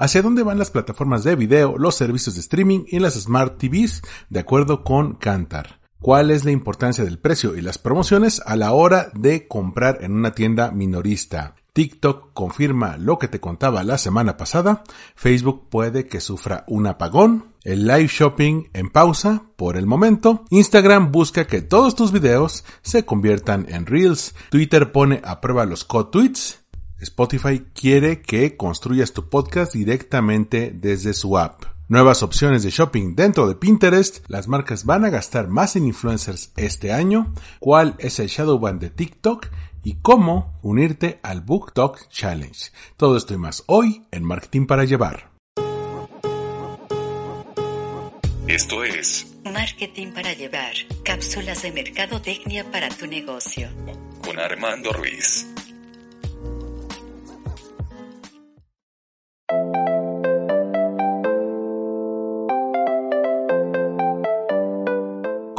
¿Hacia dónde van las plataformas de video, los servicios de streaming y las Smart TVs de acuerdo con Kantar? ¿Cuál es la importancia del precio y las promociones a la hora de comprar en una tienda minorista? TikTok confirma lo que te contaba la semana pasada, Facebook puede que sufra un apagón, el live shopping en pausa por el momento, Instagram busca que todos tus videos se conviertan en reels, Twitter pone a prueba los code tweets Spotify quiere que construyas tu podcast directamente desde su app. Nuevas opciones de shopping dentro de Pinterest. Las marcas van a gastar más en influencers este año. ¿Cuál es el shadow ban de TikTok? Y cómo unirte al Book Talk Challenge. Todo esto y más hoy en Marketing para Llevar. Esto es Marketing para Llevar. Cápsulas de mercadotecnia para tu negocio. con Armando Ruiz.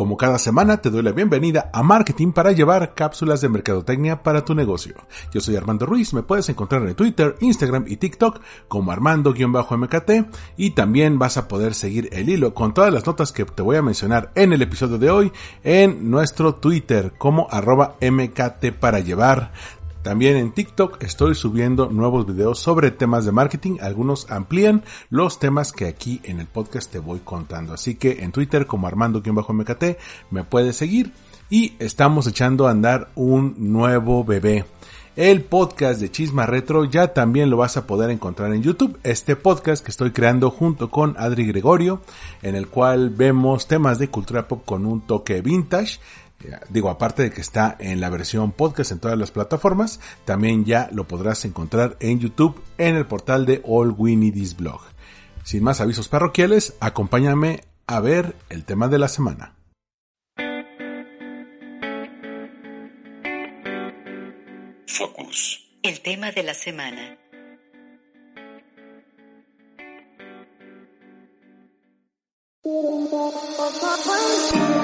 Como cada semana te doy la bienvenida a Marketing para llevar cápsulas de mercadotecnia para tu negocio. Yo soy Armando Ruiz, me puedes encontrar en Twitter, Instagram y TikTok como Armando-MKT y también vas a poder seguir el hilo con todas las notas que te voy a mencionar en el episodio de hoy en nuestro Twitter como arroba MKT para llevar. También en TikTok estoy subiendo nuevos videos sobre temas de marketing. Algunos amplían los temas que aquí en el podcast te voy contando. Así que en Twitter como Armando-MKT me puedes seguir. Y estamos echando a andar un nuevo bebé. El podcast de Chisma Retro ya también lo vas a poder encontrar en YouTube. Este podcast que estoy creando junto con Adri Gregorio, en el cual vemos temas de cultura pop con un toque vintage. Digo, aparte de que está en la versión podcast en todas las plataformas, también ya lo podrás encontrar en YouTube en el portal de All We Need Is Blog. Sin más avisos parroquiales, acompáñame a ver el tema de la semana. Focus. El tema de la semana.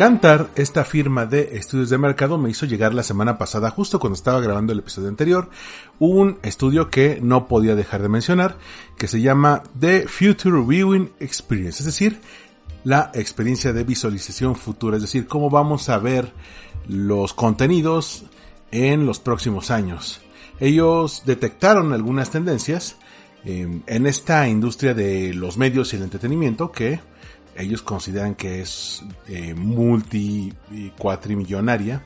Kantar, esta firma de estudios de mercado, me hizo llegar la semana pasada, justo cuando estaba grabando el episodio anterior, un estudio que no podía dejar de mencionar, que se llama The Future Viewing Experience, es decir, la experiencia de visualización futura, es decir, cómo vamos a ver los contenidos en los próximos años. Ellos detectaron algunas tendencias eh, en esta industria de los medios y el entretenimiento que ellos consideran que es eh, multi y cuatrimillonaria,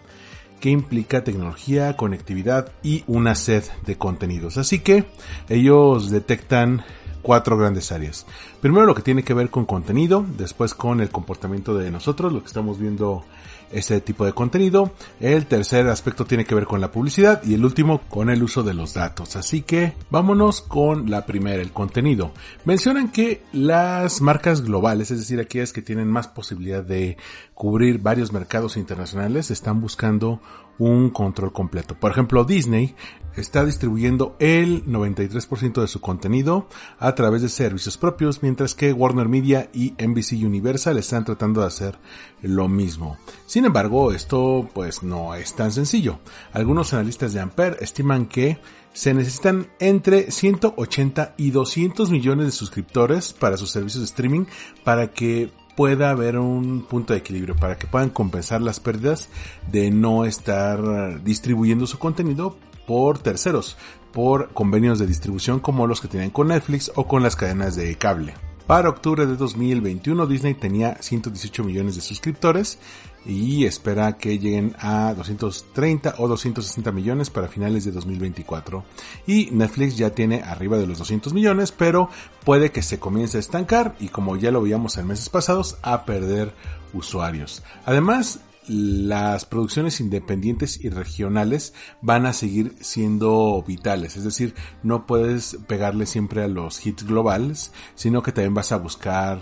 que implica tecnología, conectividad y una sed de contenidos. Así que ellos detectan cuatro grandes áreas. Primero lo que tiene que ver con contenido, después con el comportamiento de nosotros, lo que estamos viendo este tipo de contenido. El tercer aspecto tiene que ver con la publicidad y el último con el uso de los datos. Así que vámonos con la primera, el contenido. Mencionan que las marcas globales, es decir, aquellas que tienen más posibilidad de cubrir varios mercados internacionales, están buscando un control completo. Por ejemplo, Disney está distribuyendo el 93% de su contenido a través de servicios propios, mientras que Warner Media y NBC Universal están tratando de hacer lo mismo. Sin embargo, esto pues no es tan sencillo. Algunos analistas de Ampere estiman que se necesitan entre 180 y 200 millones de suscriptores para sus servicios de streaming para que pueda haber un punto de equilibrio para que puedan compensar las pérdidas de no estar distribuyendo su contenido por terceros, por convenios de distribución como los que tienen con Netflix o con las cadenas de cable. Para octubre de 2021 Disney tenía 118 millones de suscriptores y espera que lleguen a 230 o 260 millones para finales de 2024. Y Netflix ya tiene arriba de los 200 millones, pero puede que se comience a estancar y como ya lo veíamos en meses pasados, a perder usuarios. Además, las producciones independientes y regionales van a seguir siendo vitales. Es decir, no puedes pegarle siempre a los hits globales, sino que también vas a buscar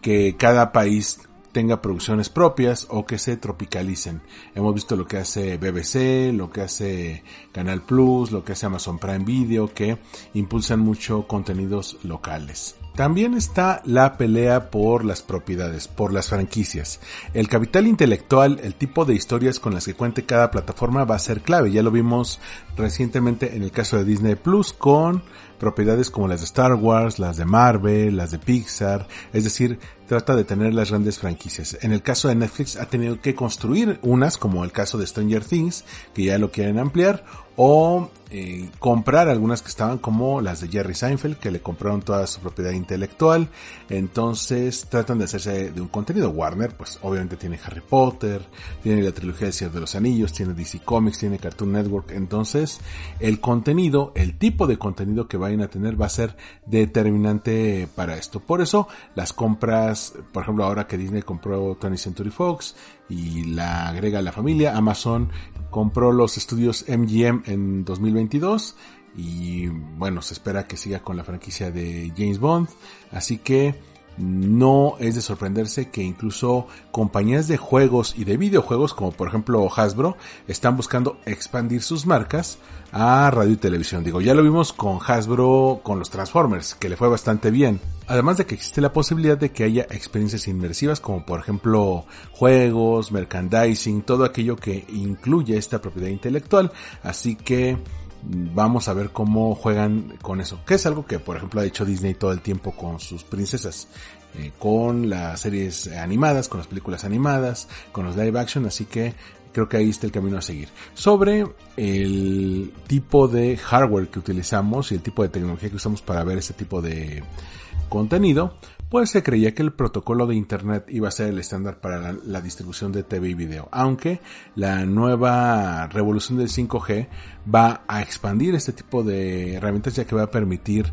que cada país tenga producciones propias o que se tropicalicen. Hemos visto lo que hace BBC, lo que hace Canal Plus, lo que hace Amazon Prime Video, que impulsan mucho contenidos locales. También está la pelea por las propiedades, por las franquicias. El capital intelectual, el tipo de historias con las que cuente cada plataforma va a ser clave. Ya lo vimos recientemente en el caso de Disney Plus con propiedades como las de Star Wars, las de Marvel, las de Pixar, es decir, trata de tener las grandes franquicias. En el caso de Netflix ha tenido que construir unas, como el caso de Stranger Things, que ya lo quieren ampliar, o eh, comprar algunas que estaban como las de Jerry Seinfeld, que le compraron toda su propiedad intelectual. Entonces tratan de hacerse de un contenido. Warner, pues obviamente tiene Harry Potter, tiene la trilogía del Señor de los Anillos, tiene DC Comics, tiene Cartoon Network. Entonces el contenido, el tipo de contenido que vayan a tener va a ser determinante para esto. Por eso las compras, por ejemplo ahora que Disney compró 20 Century Fox y la agrega a la familia, Amazon compró los estudios MGM en 2022 y bueno, se espera que siga con la franquicia de James Bond, así que no es de sorprenderse que incluso compañías de juegos y de videojuegos como por ejemplo Hasbro están buscando expandir sus marcas a radio y televisión. Digo, ya lo vimos con Hasbro con los Transformers, que le fue bastante bien. Además de que existe la posibilidad de que haya experiencias inmersivas como por ejemplo juegos, merchandising, todo aquello que incluye esta propiedad intelectual. Así que vamos a ver cómo juegan con eso. Que es algo que, por ejemplo, ha hecho Disney todo el tiempo con sus princesas. Eh, con las series animadas, con las películas animadas, con los live action, así que creo que ahí está el camino a seguir. Sobre el tipo de hardware que utilizamos y el tipo de tecnología que usamos para ver este tipo de contenido, pues se creía que el protocolo de Internet iba a ser el estándar para la, distribución de TV y video, aunque la nueva revolución del 5G va a expandir este tipo de herramientas ya que va a permitir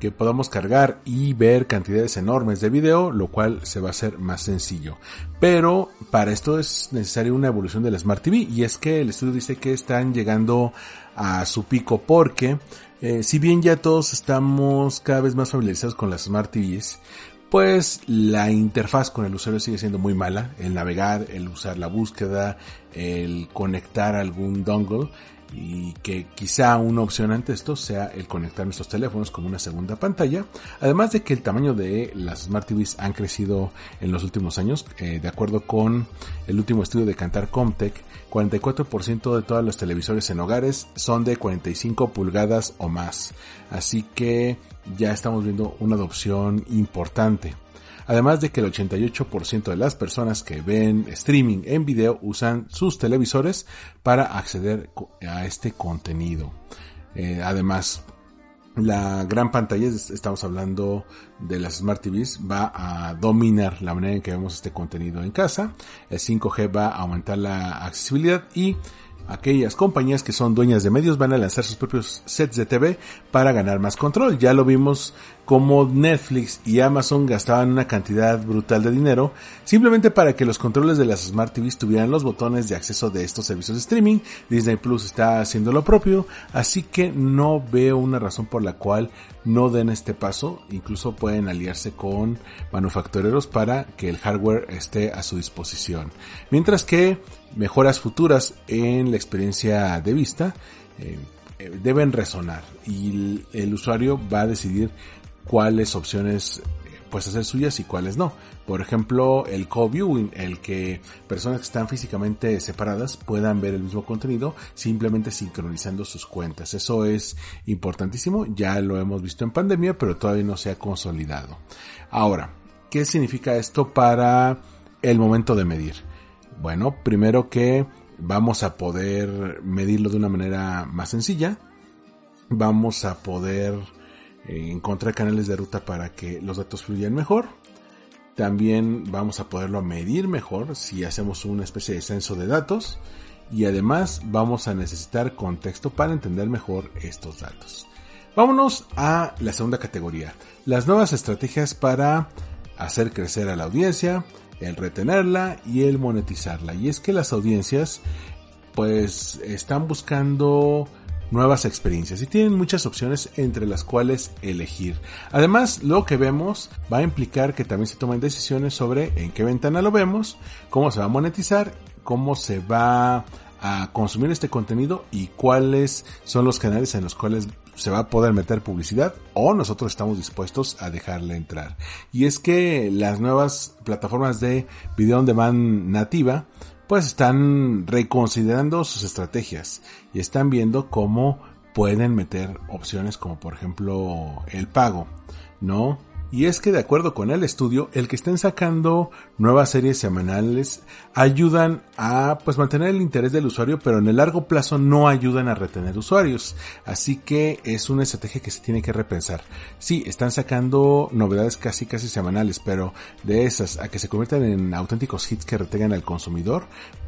que podamos cargar y ver cantidades enormes de video, lo cual se va a hacer más sencillo. Pero para esto es necesaria una evolución del Smart TV y es que el estudio dice que están llegando a su pico porque eh, si bien ya todos estamos cada vez más familiarizados con las Smart TVs, pues la interfaz con el usuario sigue siendo muy mala. El navegar, el usar la búsqueda, el conectar algún dongle y que quizá una opción ante esto sea el conectar nuestros teléfonos como una segunda pantalla. Además de que el tamaño de las Smart TVs han crecido en los últimos años. Eh, de acuerdo con el último estudio de Cantar Comtech, 44% de todos los televisores en hogares son de 45 pulgadas o más. Así que ya estamos viendo una adopción importante. Además de que el 88% de las personas que ven streaming en video usan sus televisores para acceder a este contenido. Eh, además, la gran pantalla, estamos hablando de las Smart TVs, va a dominar la manera en que vemos este contenido en casa. El 5G va a aumentar la accesibilidad y aquellas compañías que son dueñas de medios van a lanzar sus propios sets de TV para ganar más control. Ya lo vimos como Netflix y Amazon gastaban una cantidad brutal de dinero simplemente para que los controles de las Smart TVs tuvieran los botones de acceso de estos servicios de streaming. Disney Plus está haciendo lo propio, así que no veo una razón por la cual no den este paso. Incluso pueden aliarse con manufactureros para que el hardware esté a su disposición. Mientras que mejoras futuras en la experiencia de vista eh, eh, deben resonar y el usuario va a decidir cuáles opciones pues hacer suyas y cuáles no. Por ejemplo, el co-viewing, el que personas que están físicamente separadas puedan ver el mismo contenido simplemente sincronizando sus cuentas. Eso es importantísimo, ya lo hemos visto en pandemia, pero todavía no se ha consolidado. Ahora, ¿qué significa esto para el momento de medir? Bueno, primero que vamos a poder medirlo de una manera más sencilla. Vamos a poder eh, encontrar canales de ruta para que los datos fluyan mejor. También vamos a poderlo medir mejor si hacemos una especie de censo de datos. Y además vamos a necesitar contexto para entender mejor estos datos. Vámonos a la segunda categoría. Las nuevas estrategias para hacer crecer a la audiencia, el retenerla y el monetizarla. Y es que las audiencias pues están buscando nuevas experiencias y tienen muchas opciones entre las cuales elegir. Además, lo que vemos va a implicar que también se tomen decisiones sobre en qué ventana lo vemos, cómo se va a monetizar, cómo se va a consumir este contenido y cuáles son los canales en los cuales se va a poder meter publicidad o nosotros estamos dispuestos a dejarle entrar. Y es que las nuevas plataformas de video on demand nativa pues están reconsiderando sus estrategias y están viendo cómo pueden meter opciones como por ejemplo el pago, ¿no? Y es que de acuerdo con el estudio, el que estén sacando nuevas series semanales ayudan a pues mantener el interés del usuario, pero en el largo plazo no ayudan a retener usuarios. Así que es una estrategia que se tiene que repensar. Sí, están sacando novedades casi casi semanales, pero de esas a que se conviertan en auténticos hits que retengan al consumidor,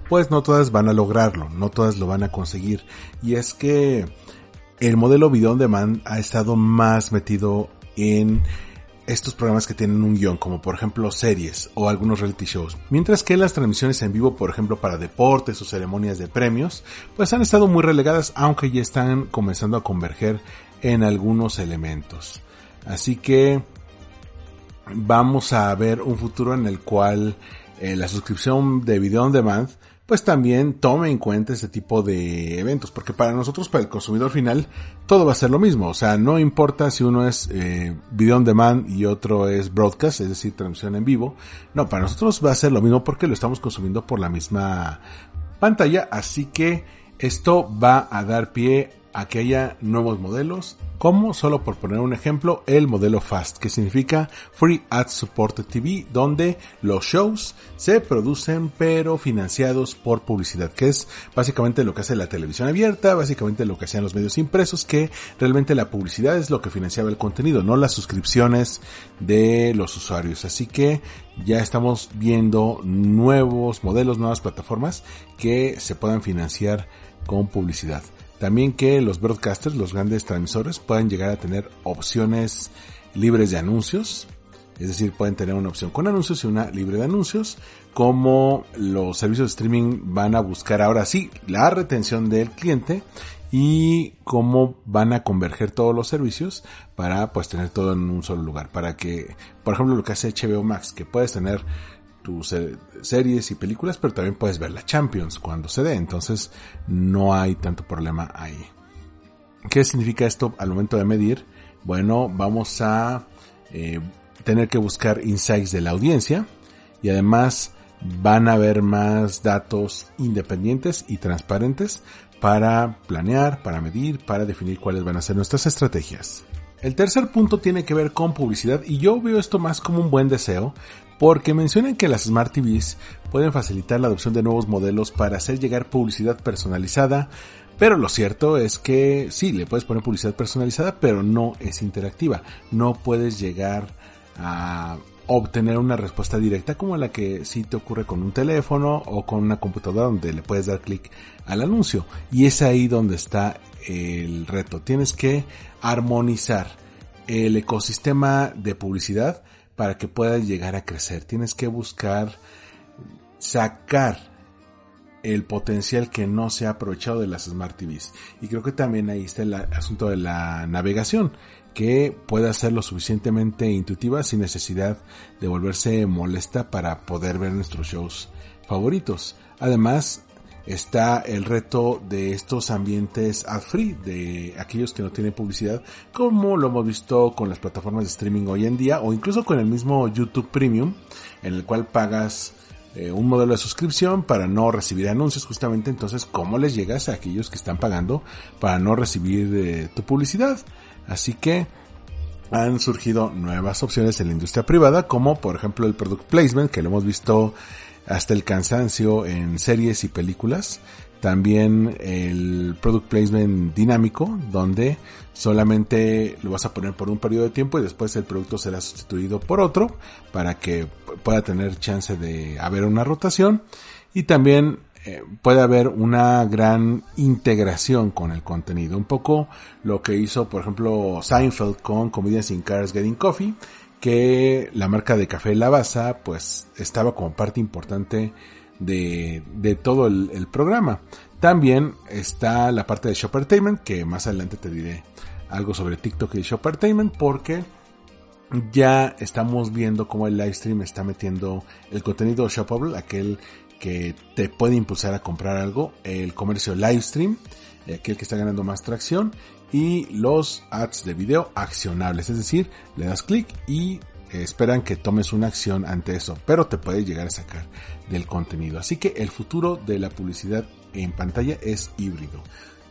pues no todas van a lograrlo, no todas lo van a conseguir. Y es que el modelo video on demand ha estado más metido en estos programas que tienen un guion, como por ejemplo series o algunos reality shows. Mientras que las transmisiones en vivo, por ejemplo para deportes o ceremonias de premios, pues han estado muy relegadas, aunque ya están comenzando a converger en algunos elementos. Así que vamos a ver un futuro en el cual eh, la suscripción de video on demand pues también tome en cuenta este tipo de eventos, porque para nosotros, para el consumidor final, todo va a ser lo mismo, o sea, no importa si uno es eh, video on demand y otro es broadcast, es decir, transmisión en vivo, no, para nosotros va a ser lo mismo porque lo estamos consumiendo por la misma pantalla, así que esto va a dar pie a que haya nuevos modelos, como solo por poner un ejemplo, el modelo FAST, que significa Free Ad Supported TV, donde los shows se producen pero financiados por publicidad, que es básicamente lo que hace la televisión abierta, básicamente lo que hacían los medios impresos, que realmente la publicidad es lo que financiaba el contenido, no las suscripciones de los usuarios. Así que ya estamos viendo nuevos modelos, nuevas plataformas que se puedan financiar con publicidad. También que los broadcasters, los grandes transmisores, puedan llegar a tener opciones libres de anuncios. Es decir, pueden tener una opción con anuncios y una libre de anuncios. Como los servicios de streaming van a buscar ahora sí la retención del cliente y cómo van a converger todos los servicios para pues tener todo en un solo lugar. Para que, por ejemplo, lo que hace HBO Max, que puedes tener tus series y películas, pero también puedes ver la Champions cuando se dé, entonces no hay tanto problema ahí. ¿Qué significa esto al momento de medir? Bueno, vamos a eh, tener que buscar insights de la audiencia y además van a haber más datos independientes y transparentes para planear, para medir, para definir cuáles van a ser nuestras estrategias. El tercer punto tiene que ver con publicidad y yo veo esto más como un buen deseo porque mencionan que las Smart TVs pueden facilitar la adopción de nuevos modelos para hacer llegar publicidad personalizada, pero lo cierto es que sí, le puedes poner publicidad personalizada, pero no es interactiva. No puedes llegar a obtener una respuesta directa como la que sí te ocurre con un teléfono o con una computadora donde le puedes dar clic al anuncio. Y es ahí donde está el reto. Tienes que armonizar el ecosistema de publicidad para que puedas llegar a crecer. Tienes que buscar sacar el potencial que no se ha aprovechado de las Smart TVs. Y creo que también ahí está el asunto de la navegación, que pueda ser lo suficientemente intuitiva sin necesidad de volverse molesta para poder ver nuestros shows favoritos. Además, está el reto de estos ambientes ad free, de aquellos que no tienen publicidad, como lo hemos visto con las plataformas de streaming hoy en día, o incluso con el mismo YouTube Premium, en el cual pagas eh, un modelo de suscripción para no recibir anuncios justamente. Entonces cómo les llegas a aquellos que están pagando para no recibir eh, tu publicidad así que han surgido nuevas opciones en la industria privada como por ejemplo el product placement que lo hemos visto hasta el cansancio en series y películas. También el product placement dinámico, donde solamente lo vas a poner por un periodo de tiempo y después el producto será sustituido por otro para que pueda tener chance de haber una rotación. Y también eh, puede haber una gran integración con el contenido. Un poco lo que hizo, por ejemplo, Seinfeld con Comedians in Cars Getting Coffee, que la marca de café Lavazza pues estaba como parte importante de, de todo el, programa. También está la parte de Shoppertainment, que más adelante te diré algo sobre TikTok y Shoppertainment, porque ya estamos viendo cómo el live stream está metiendo el contenido shoppable, aquel que te puede impulsar a comprar algo, el comercio live stream aquel que está ganando más tracción, y los ads de video accionables, es decir, le das clic y esperan que tomes una acción ante eso, pero te puede llegar a sacar del contenido. Así que el futuro de la publicidad en pantalla es híbrido.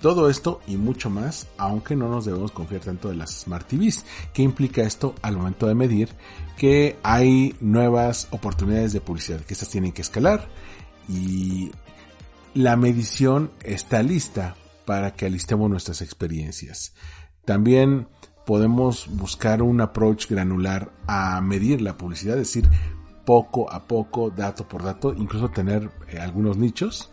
Todo esto y mucho más, aunque no nos debemos confiar tanto de las Smart TVs. ¿Qué implica esto al momento de medir? Que hay nuevas oportunidades de publicidad, que estas tienen que escalar y la medición está lista para que alistemos nuestras experiencias. También podemos buscar un approach granular a medir la publicidad, es decir, poco a poco, dato por dato, incluso tener eh, algunos nichos.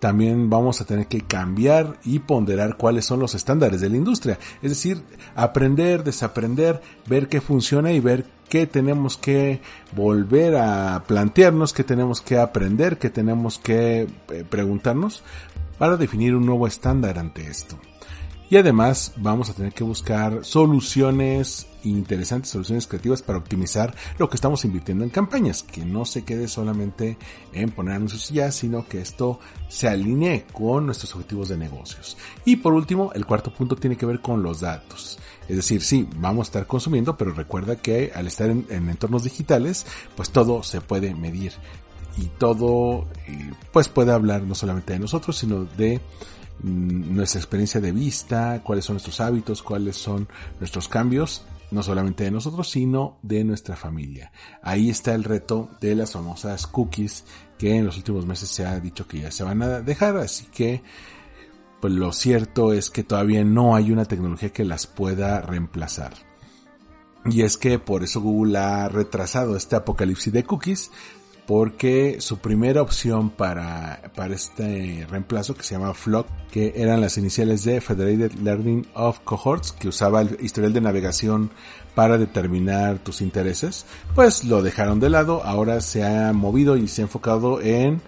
También vamos a tener que cambiar y ponderar cuáles son los estándares de la industria. Es decir, aprender, desaprender, ver qué funciona y ver qué tenemos que volver a plantearnos, qué tenemos que aprender, qué tenemos que eh, preguntarnos para definir un nuevo estándar ante esto. Y además vamos a tener que buscar soluciones interesantes, soluciones creativas para optimizar lo que estamos invirtiendo en campañas, que no se quede solamente en poner anuncios ya, sino que esto se alinee con nuestros objetivos de negocios. Y por último, el cuarto punto tiene que ver con los datos. Es decir, sí, vamos a estar consumiendo, pero recuerda que al estar en, entornos digitales, pues todo se puede medir y todo eh, pues puede hablar no solamente de nosotros, sino de Mm, nuestra experiencia de vista, cuáles son nuestros hábitos, cuáles son nuestros cambios, no solamente de nosotros, sino de nuestra familia. Ahí está el reto de las famosas cookies que en los últimos meses se ha dicho que ya se van a dejar, así que pues lo cierto es que todavía no hay una tecnología que las pueda reemplazar. Y es que por eso Google ha retrasado este apocalipsis de cookies porque su primera opción para, para este reemplazo que se llama Flock, que eran las iniciales de Federated Learning of Cohorts, que usaba el historial de navegación para determinar tus intereses, pues lo dejaron de lado, ahora se ha movido y se ha enfocado en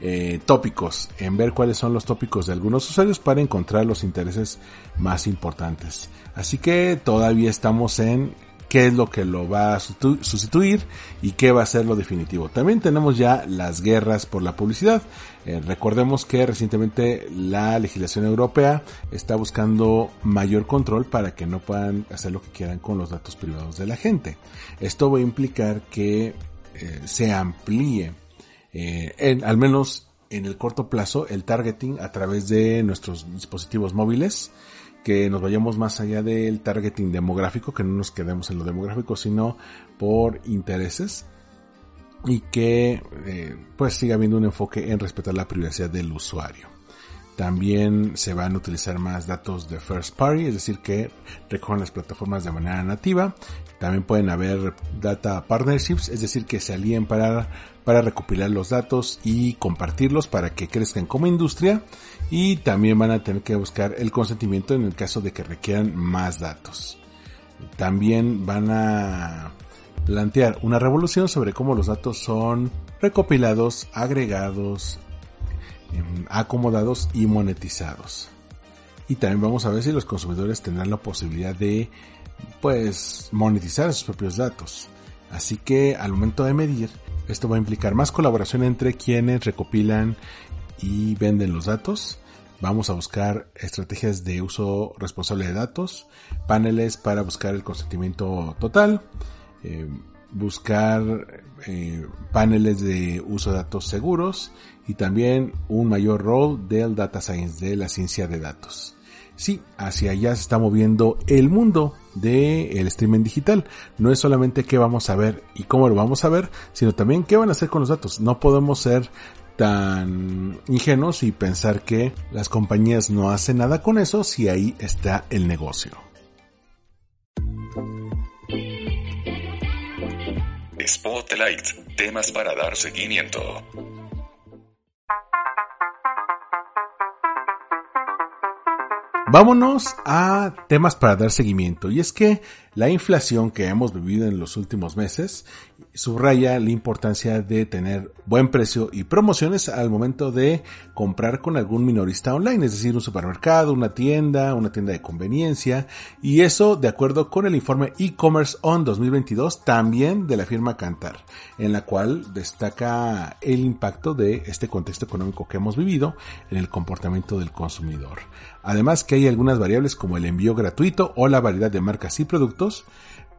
eh, tópicos, en ver cuáles son los tópicos de algunos usuarios para encontrar los intereses más importantes. Así que todavía estamos en qué es lo que lo va a sustituir y qué va a ser lo definitivo. También tenemos ya las guerras por la publicidad. Eh, recordemos que recientemente la legislación europea está buscando mayor control para que no puedan hacer lo que quieran con los datos privados de la gente. Esto va a implicar que eh, se amplíe, eh, al menos en el corto plazo, el targeting a través de nuestros dispositivos móviles que nos vayamos más allá del targeting demográfico, que no nos quedemos en lo demográfico, sino por intereses y que eh, pues siga habiendo un enfoque en respetar la privacidad del usuario. También se van a utilizar más datos de first party, es decir, que recogen las plataformas de manera nativa. También pueden haber data partnerships, es decir, que se alíen para, para recopilar los datos y compartirlos para que crezcan como industria. Y también van a tener que buscar el consentimiento en el caso de que requieran más datos. También van a plantear una revolución sobre cómo los datos son recopilados, agregados, acomodados y monetizados. Y también vamos a ver si los consumidores tendrán la posibilidad de pues monetizar sus propios datos. Así que al momento de medir, esto va a implicar más colaboración entre quienes recopilan y venden los datos. Vamos a buscar estrategias de uso responsable de datos, paneles para buscar el consentimiento total, em, buscar eh, paneles de uso de datos seguros y también un mayor rol del data science, de la ciencia de datos. Sí, hacia allá se está moviendo el mundo del streaming digital. No es solamente qué vamos a ver y cómo lo vamos a ver, sino también qué van a hacer con los datos. No podemos ser tan ingenuos y pensar que las compañías no hacen nada con eso si ahí está el negocio. Spotlight, temas para dar seguimiento. Vámonos a temas para dar seguimiento. Y es que la inflación que hemos vivido en los últimos meses subraya la importancia de tener buen precio y promociones al momento de comprar con algún minorista online, es decir, un supermercado, una tienda, una tienda de conveniencia, y eso de acuerdo con el informe e-commerce on 2022 también de la firma Cantar, en la cual destaca el impacto de este contexto económico que hemos vivido en el comportamiento del consumidor. Además que hay algunas variables como el envío gratuito o la variedad de marcas y productos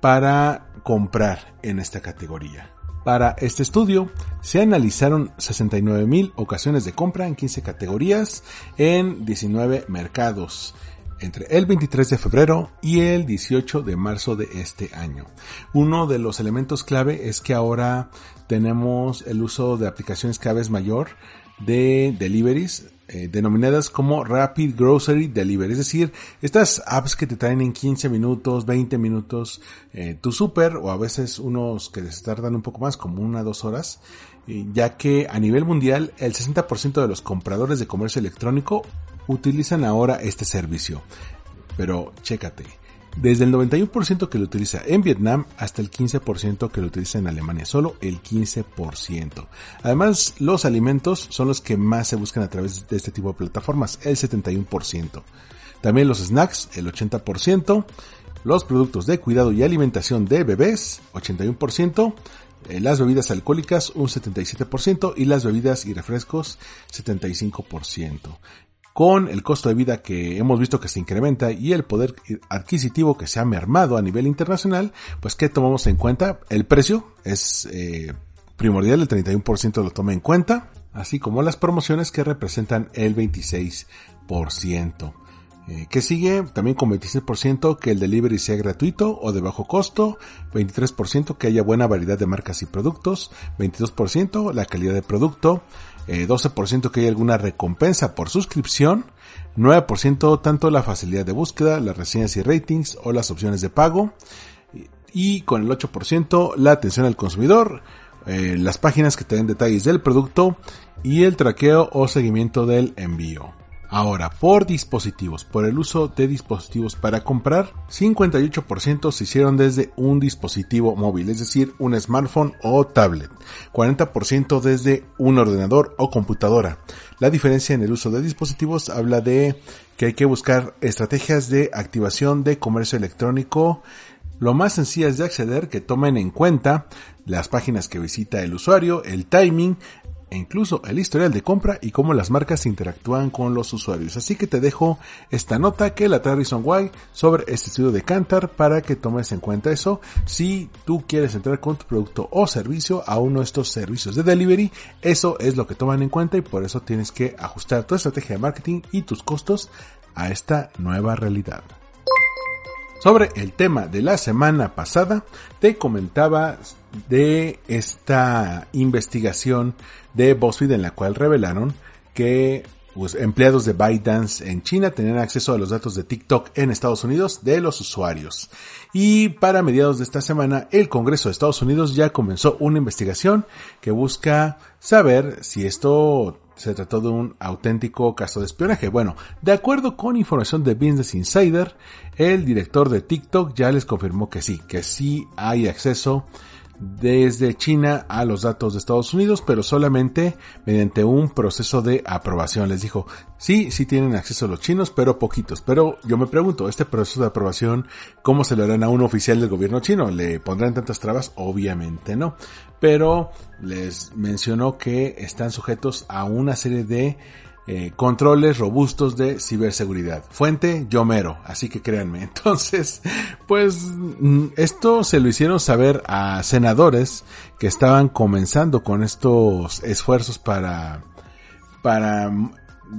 para comprar en esta categoría. Para este estudio se analizaron 69.000 ocasiones de compra en 15 categorías en 19 mercados entre el 23 de febrero y el 18 de marzo de este año. Uno de los elementos clave es que ahora tenemos el uso de aplicaciones cada vez mayor de deliveries eh, denominadas como Rapid Grocery Delivery, es decir, estas apps que te traen en 15 minutos, 20 minutos eh, tu super o a veces unos que se tardan un poco más, como una dos horas, eh, ya que a nivel mundial el 60% de los compradores de comercio electrónico utilizan ahora este servicio. Pero chécate, desde el 91% que lo utiliza en Vietnam hasta el 15% que lo utiliza en Alemania, solo el 15%. Además, los alimentos son los que más se buscan a través de este tipo de plataformas, el 71%. También los snacks, el 80%. Los productos de cuidado y alimentación de bebés, 81% eh, las bebidas alcohólicas un 77% y las bebidas y refrescos 75% con el costo de vida que hemos visto que se incrementa y el poder adquisitivo que se ha mermado a nivel internacional, pues ¿qué tomamos en cuenta? El precio es eh, primordial, el 31% lo toma en cuenta, así como las promociones que representan el 26%. Eh, que sigue también con 26% que el delivery sea gratuito o de bajo costo, 23% que haya buena variedad de marcas y productos, 22% la calidad de producto, 12% eh, que haya alguna recompensa por suscripción, 9% tanto la facilidad de búsqueda, las reseñas y ratings o las opciones de pago, y con el 8% la atención al consumidor, eh, las páginas que te den detalles del producto y el traqueo o seguimiento del envío. Ahora, por dispositivos, por el uso de dispositivos para comprar, 58% se hicieron desde un dispositivo móvil, es decir, un smartphone o tablet, 40% desde un ordenador o computadora. La diferencia en el uso de dispositivos habla de que hay que buscar estrategias de activación de comercio electrónico lo más sencillas de acceder que tomen en cuenta las páginas que visita el usuario, el timing, e incluso el historial de compra y cómo las marcas interactúan con los usuarios. Así que te dejo esta nota que la trae Reason Why sobre este estudio de Cantar para que tomes en cuenta eso si tú quieres entrar con tu producto o servicio a uno de estos servicios de delivery. Eso es lo que toman en cuenta y por eso tienes que ajustar tu estrategia de marketing y tus costos a esta nueva realidad. Sobre el tema de la semana pasada, te comentaba de esta investigación de BuzzFeed en la cual revelaron que pues, empleados de ByteDance en China tenían acceso a los datos de TikTok en Estados Unidos de los usuarios. Y para mediados de esta semana, el Congreso de Estados Unidos ya comenzó una investigación que busca saber si esto se trató de un auténtico caso de espionaje. Bueno, de acuerdo con información de Business Insider, el director de TikTok ya les confirmó que sí, que sí hay acceso desde China a los datos de Estados Unidos, pero solamente mediante un proceso de aprobación. Les dijo, sí, sí tienen acceso los chinos, pero poquitos. Pero yo me pregunto, este proceso de aprobación, ¿cómo se lo harán a un oficial del gobierno chino? ¿Le pondrán tantas trabas? Obviamente no. Pero les mencionó que están sujetos a una serie de eh, controles robustos de ciberseguridad. Fuente, Yomero, así que créanme. Entonces, pues mm, esto se lo hicieron saber a senadores que estaban comenzando con estos esfuerzos para, para mm,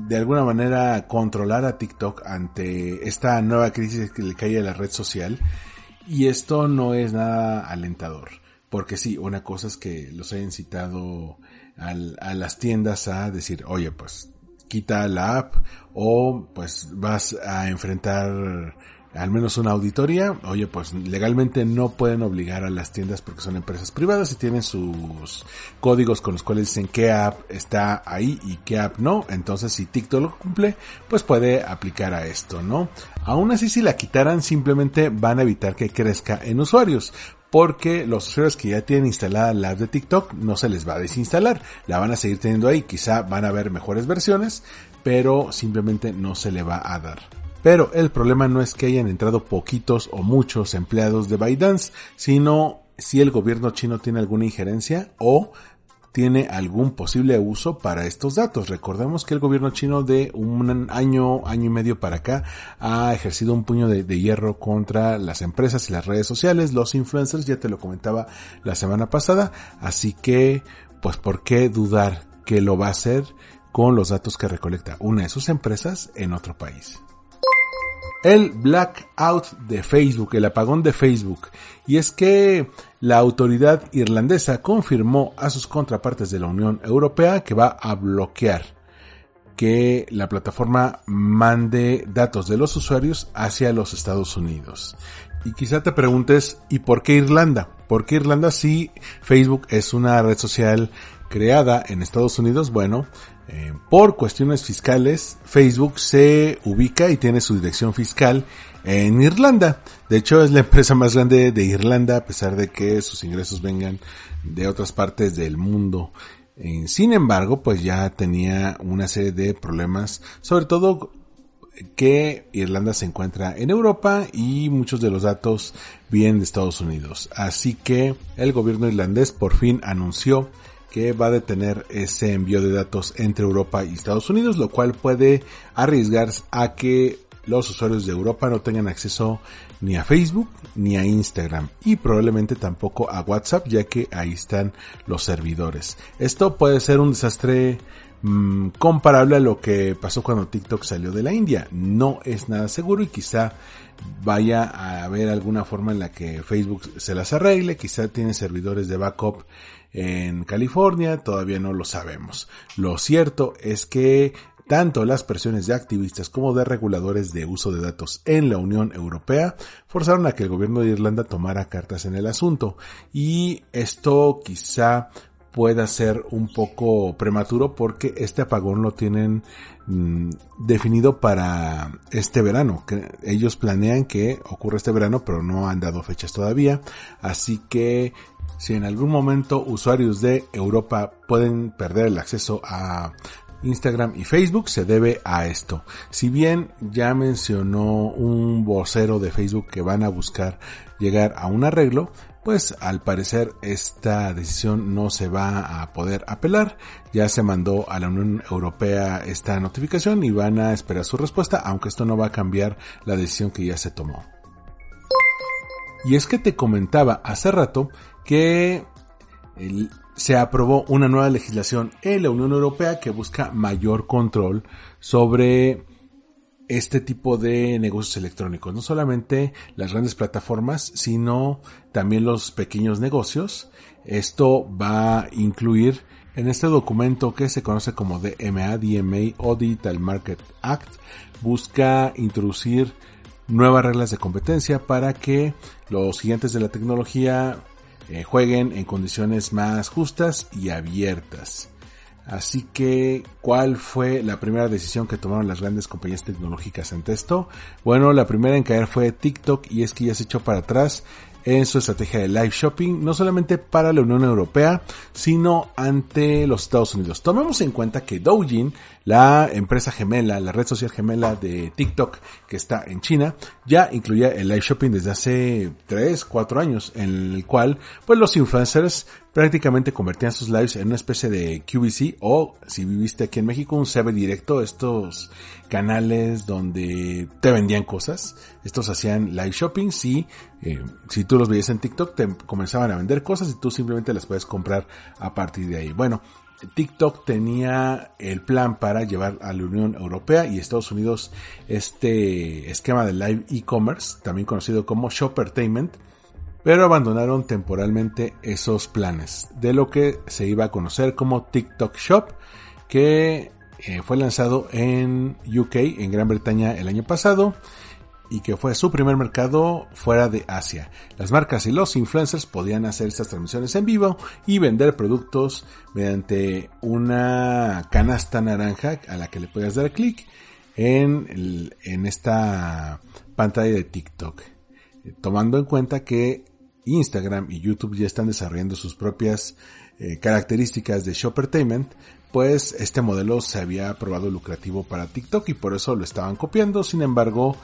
de alguna manera controlar a TikTok ante esta nueva crisis que le cae a la red social. Y esto no es nada alentador. Porque sí, una cosa es que los hayan citado a las tiendas a decir, oye, pues quita la app o pues vas a enfrentar al menos una auditoría. Oye, pues legalmente no pueden obligar a las tiendas porque son empresas privadas y tienen sus códigos con los cuales dicen qué app está ahí y qué app no. Entonces si TikTok lo cumple, pues puede aplicar a esto, ¿no? Aún así si la quitaran simplemente van a evitar que crezca en usuarios porque los usuarios que ya tienen instalada la app de TikTok no se les va a desinstalar, la van a seguir teniendo ahí, quizá van a ver mejores versiones, pero simplemente no se le va a dar. Pero el problema no es que hayan entrado poquitos o muchos empleados de ByteDance, sino si el gobierno chino tiene alguna injerencia o tiene algún posible uso para estos datos. Recordemos que el gobierno chino de un año, año y medio para acá ha ejercido un puño de, hierro contra las empresas y las redes sociales, los influencers, ya te lo comentaba la semana pasada, así que, pues, ¿por qué dudar que lo va a hacer con los datos que recolecta una de sus empresas en otro país? El blackout de Facebook, el apagón de Facebook. Y es que la autoridad irlandesa confirmó a sus contrapartes de la Unión Europea que va a bloquear que la plataforma mande datos de los usuarios hacia los Estados Unidos. Y quizá te preguntes, ¿y por qué Irlanda? ¿Por qué Irlanda si Facebook es una red social creada en Estados Unidos? Bueno, eh, por cuestiones fiscales, Facebook se ubica y tiene su dirección fiscal en Irlanda. De hecho, es la empresa más grande de Irlanda, a pesar de que sus ingresos vengan de otras partes del mundo. Eh, sin embargo, pues ya tenía una serie de problemas, sobre todo que Irlanda se encuentra en Europa y muchos de los datos vienen de Estados Unidos. Así que el gobierno irlandés por fin anunció que va a detener ese envío de datos entre Europa y Estados Unidos, lo cual puede arriesgar a que los usuarios de Europa no tengan acceso ni a Facebook ni a Instagram y probablemente tampoco a WhatsApp ya que ahí están los servidores. Esto puede ser un desastre mm, comparable a lo que pasó cuando TikTok salió de la India. No es nada seguro y quizá vaya a haber alguna forma en la que Facebook se las arregle, quizá tiene servidores de backup en California, todavía no lo sabemos. Lo cierto es que tanto las presiones de activistas como de reguladores de uso de datos en la Unión Europea forzaron a que el gobierno de Irlanda tomara cartas en el asunto y esto quizá pueda ser un poco prematuro porque este apagón lo tienen mm, definido para este verano. Que ellos planean que ocurra este verano, pero no han dado fechas todavía. Así que si en algún momento usuarios de Europa pueden perder el acceso a Instagram y Facebook se debe a esto. Si bien ya mencionó un vocero de Facebook que van a buscar llegar a un arreglo, pues al parecer esta decisión no se va a poder apelar. Ya se mandó a la Unión Europea esta notificación y van a esperar su respuesta, aunque esto no va a cambiar la decisión que ya se tomó. Y es que te comentaba hace rato que se aprobó una nueva legislación en la Unión Europea que busca mayor control sobre este tipo de negocios electrónicos. No solamente las grandes plataformas, sino también los pequeños negocios. Esto va a incluir en este documento que se conoce como DMA, DMA o Digital Market Act, busca introducir nuevas reglas de competencia para que los gigantes de la tecnología eh, jueguen en condiciones más justas y abiertas. Así que, ¿cuál fue la primera decisión que tomaron las grandes compañías tecnológicas ante esto? Bueno, la primera en caer fue TikTok y es que ya se echó para atrás en su estrategia de live shopping, no solamente para la Unión Europea, sino ante los Estados Unidos. Tomemos en cuenta que Douyin, la empresa gemela, la red social gemela de TikTok que está en China, ya incluía el live shopping desde hace 3, 4 años, en el cual pues los influencers prácticamente convertían sus lives en una especie de QVC o si viviste aquí en México un CB directo, estos canales donde te vendían cosas, estos hacían live shopping, si, eh, si tú los veías en TikTok te comenzaban a vender cosas y tú simplemente las puedes comprar a partir de ahí. Bueno, TikTok tenía el plan para llevar a la Unión Europea y Estados Unidos este esquema de live e-commerce, también conocido como Shoppertainment, pero abandonaron temporalmente esos planes de lo que se iba a conocer como TikTok Shop, que eh, fue lanzado en UK, en Gran Bretaña, el año pasado. y que fue su primer mercado fuera de Asia. Las marcas y los influencers podían hacer estas transmisiones en vivo y vender productos mediante una canasta naranja a la que le podías dar clic en, en esta pantalla de TikTok. Tomando en cuenta que Instagram y YouTube ya están desarrollando sus propias eh, características de Shoppertainment, pues este modelo se había probado lucrativo para TikTok y por eso lo estaban copiando. Sin embargo,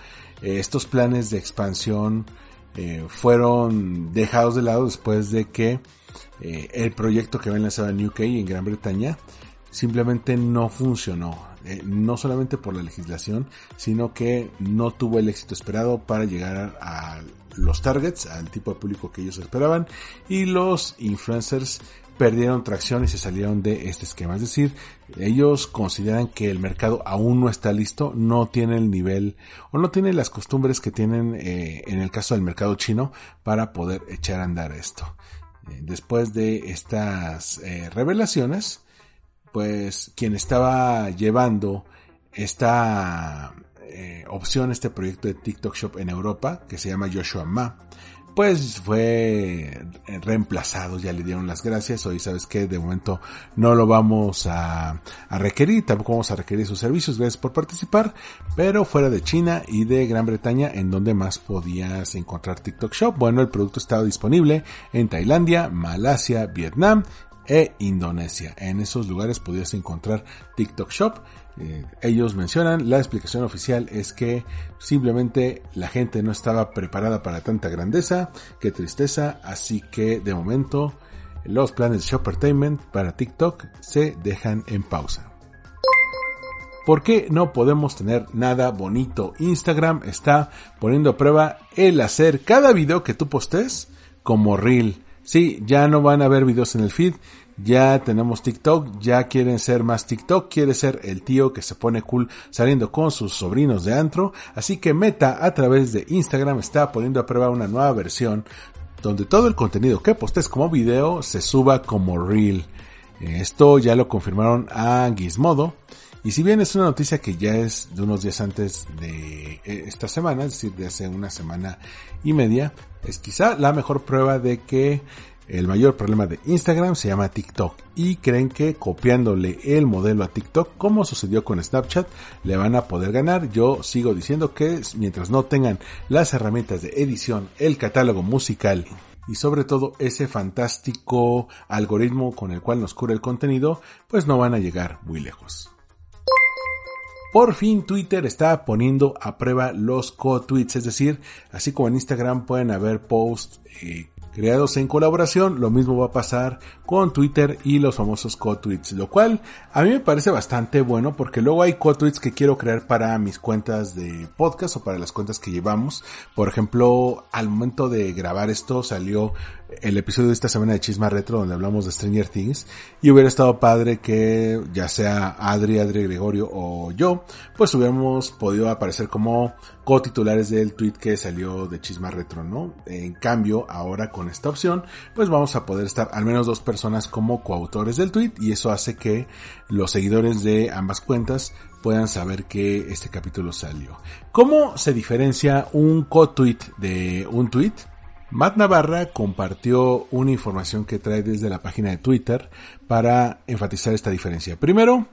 eh, estos planes de expansión eh, fueron dejados de lado después de que el proyecto que habían lanzado en UK en Gran Bretaña simplemente no funcionó. no solamente por la legislación, sino que no tuvo el éxito esperado para llegar a los targets, al tipo de público que ellos esperaban, y los influencers perdieron tracción y se salieron de este esquema. Es decir, ellos consideran que el mercado aún no está listo, no tiene el nivel o no tiene las costumbres que tienen eh, en el caso del mercado chino para poder echar a andar esto. Eh, después de estas eh, revelaciones, pues quien estaba llevando esta opción, este proyecto de TikTok Shop en Europa, que se llama Joshua Ma, pues fue reemplazado, ya le dieron las gracias, hoy sabes que de momento no lo vamos a, requerir, tampoco vamos a requerir sus servicios, gracias por participar, pero fuera de China y de Gran Bretaña, en donde más podías encontrar TikTok Shop, bueno, el producto estaba disponible en Tailandia, Malasia, Vietnam e Indonesia. En esos lugares podías encontrar TikTok Shop eh, ellos mencionan, la explicación oficial es que simplemente la gente no estaba preparada para tanta grandeza, qué tristeza, así que de momento los planes de Shoppertainment para TikTok se dejan en pausa. ¿Por qué no podemos tener nada bonito? Instagram está poniendo a prueba el hacer cada video que tú postes como reel. Sí, ya no van a ver videos en el feed, ya tenemos TikTok, ya quieren ser más TikTok, quiere ser el tío que se pone cool saliendo con sus sobrinos de antro, así que Meta a través de Instagram está poniendo a prueba una nueva versión donde todo el contenido que postes como video se suba como reel. Esto ya lo confirmaron a Gizmodo. Y si bien es una noticia que ya es de unos días antes de eh, esta semana, es decir, de hace una semana y media, es quizá la mejor prueba de que el mayor problema de Instagram se llama TikTok y creen que copiándole el modelo a TikTok, como sucedió con Snapchat, le van a poder ganar. Yo sigo diciendo que mientras no tengan las herramientas de edición, el catálogo musical y sobre todo ese fantástico algoritmo con el cual nos cura el contenido, pues no van a llegar muy lejos. Por fin Twitter está poniendo a prueba los co-tweets, es decir, así como en Instagram pueden haber posts eh, creados en colaboración. Lo mismo va a pasar con Twitter y los famosos co-tweets, lo cual a mí me parece bastante bueno porque luego hay co-tweets que quiero crear para mis cuentas de podcast o para las cuentas que llevamos. Por ejemplo, al momento de grabar esto salió el episodio de esta semana de Chisma Retro donde hablamos de Stranger Things y hubiera estado padre que ya sea Adri, Adri Gregorio o yo, pues hubiéramos podido aparecer como co-titulares del tweet que salió de Chisma Retro, ¿no? En cambio, ahora con esta opción, pues vamos a poder estar al menos dos personas como coautores del tweet y eso hace que los seguidores de ambas cuentas puedan saber que este capítulo salió. ¿Cómo se diferencia un co-tweet de un tweet? Matt Navarra compartió una información que trae desde la página de Twitter para enfatizar esta diferencia. Primero,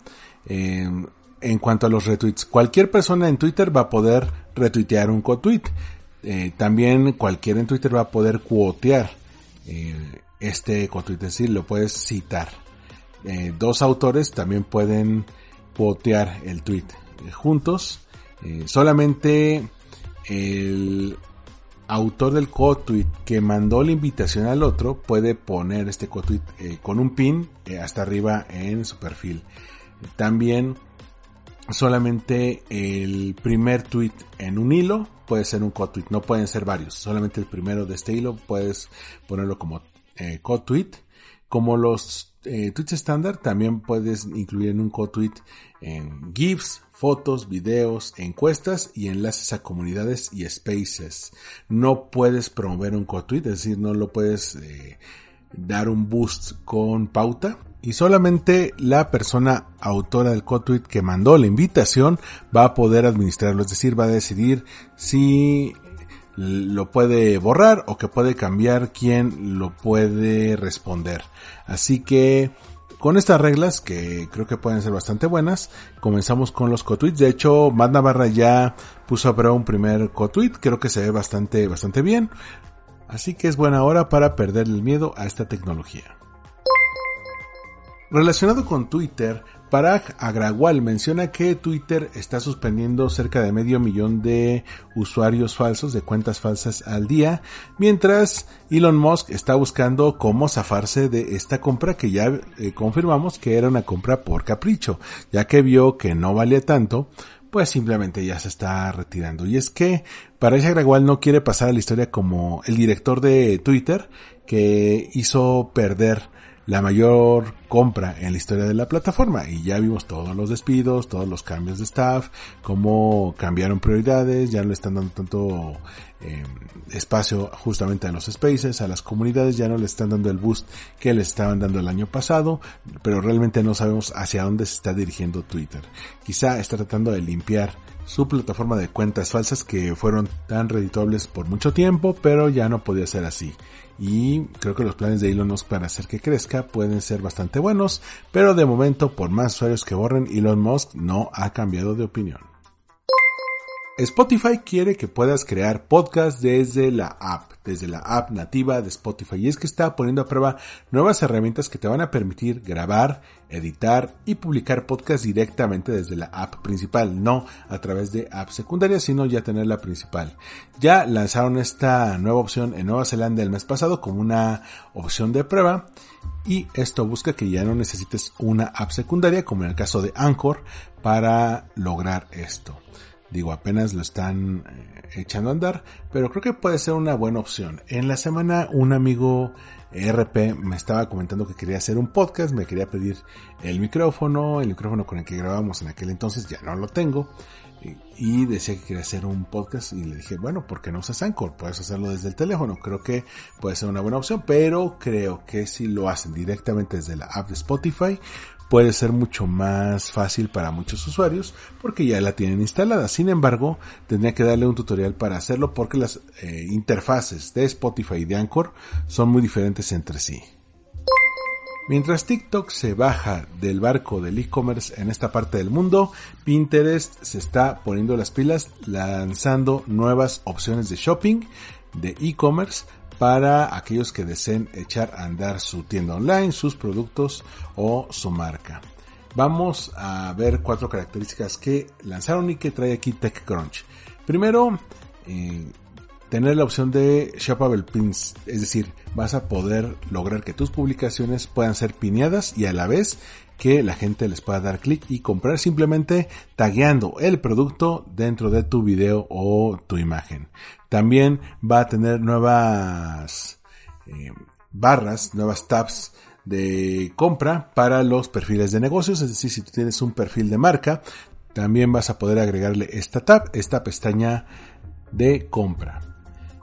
em, en cuanto a los retweets, cualquier persona en Twitter va a poder retuitear un co-tweet. Eh, también cualquiera en Twitter va a poder quotear eh, este co-tweet, es decir, lo puedes citar. Eh, dos autores también pueden quotear el tweet juntos. solamente el autor del co-tweet que mandó la invitación al otro puede poner este co-tweet eh, con un pin eh, hasta arriba en su perfil. También solamente el primer tweet en un hilo puede ser un co-tweet, no pueden ser varios, solamente el primero de este hilo puedes ponerlo como eh, co-tweet. Como los tweets estándar, también puedes incluir en un co-tweet en GIFs, fotos, videos, encuestas y enlaces a comunidades y spaces. No puedes promover un co-tweet, es decir, no lo puedes eh, dar un boost con pauta. y solamente la persona autora del co-tweet que mandó la invitación va a poder administrarlo, es decir, va a decidir si lo puede borrar o que puede cambiar quién lo puede responder. Así que con estas reglas, que creo que pueden ser bastante buenas, comenzamos con los co-tweets. De hecho, Matt Navarra ya puso a prueba un primer co-tweet, creo que se ve bastante, bastante bien. Así que es buena hora para perder el miedo a esta tecnología. Relacionado con Twitter, Parag Agrawal menciona que Twitter está suspendiendo cerca de medio millón de usuarios falsos de cuentas falsas al día, mientras Elon Musk está buscando cómo zafarse de esta compra que ya eh, confirmamos que era una compra por capricho, ya que vio que no valía tanto, pues simplemente ya se está retirando. Y es que Parag Agrawal no quiere pasar a la historia como el director de Twitter que hizo perder la mayor compra en la historia de la plataforma y ya vimos todos los despidos, todos los cambios de staff, cómo cambiaron prioridades, ya no le están dando tanto eh, espacio justamente a los spaces, a las comunidades, ya no le están dando el boost que le estaban dando el año pasado, pero realmente no sabemos hacia dónde se está dirigiendo Twitter. Quizá está tratando de limpiar su plataforma de cuentas falsas que fueron tan reditables por mucho tiempo, pero ya no podía ser así y creo que los planes de Elon Musk para hacer que crezca pueden ser bastante buenos, pero de momento por más usuarios que borren, Elon Musk no ha cambiado de opinión. Spotify quiere que puedas crear podcast desde la app, desde la app nativa de Spotify. Y es que está poniendo a prueba nuevas herramientas que te van a permitir grabar, editar y publicar podcast directamente desde la app principal, no a través de app secundaria, sino ya tener la principal. Ya lanzaron esta nueva opción en Nueva Zelanda el mes pasado como una opción de prueba y esto busca que ya no necesites una app secundaria como en el caso de Anchor para lograr esto. Digo, apenas lo están eh, echando a andar, pero creo que puede ser una buena opción. En la semana un amigo RP me estaba comentando que quería hacer un podcast, me quería pedir el micrófono, el micrófono con el que grabamos en aquel entonces ya no lo tengo. Y decía que quería hacer un podcast y le dije, bueno, ¿por qué no usas Anchor? Puedes hacerlo desde el teléfono. Creo que puede ser una buena opción, pero creo que si lo hacen directamente desde la app de Spotify, puede ser mucho más fácil para muchos usuarios porque ya la tienen instalada. Sin embargo, tendría que darle un tutorial para hacerlo porque las eh, interfaces de Spotify y de Anchor son muy diferentes entre sí. Mientras TikTok se baja del barco del e-commerce en esta parte del mundo, Pinterest se está poniendo las pilas lanzando nuevas opciones de shopping, de e-commerce, para aquellos que deseen echar a andar su tienda online, sus productos o su marca. Vamos a ver cuatro características que lanzaron y que trae aquí TechCrunch. Primero, eh, tener la opción de Shoppable Pins, es decir, vas a poder lograr que tus publicaciones puedan ser pineadas y a la vez que la gente les pueda dar clic y comprar simplemente tagueando el producto dentro de tu video o tu imagen. También va a tener nuevas eh, barras, nuevas tabs de compra para los perfiles de negocios, es decir, si tú tienes un perfil de marca, también vas a poder agregarle esta tab, esta pestaña de compra.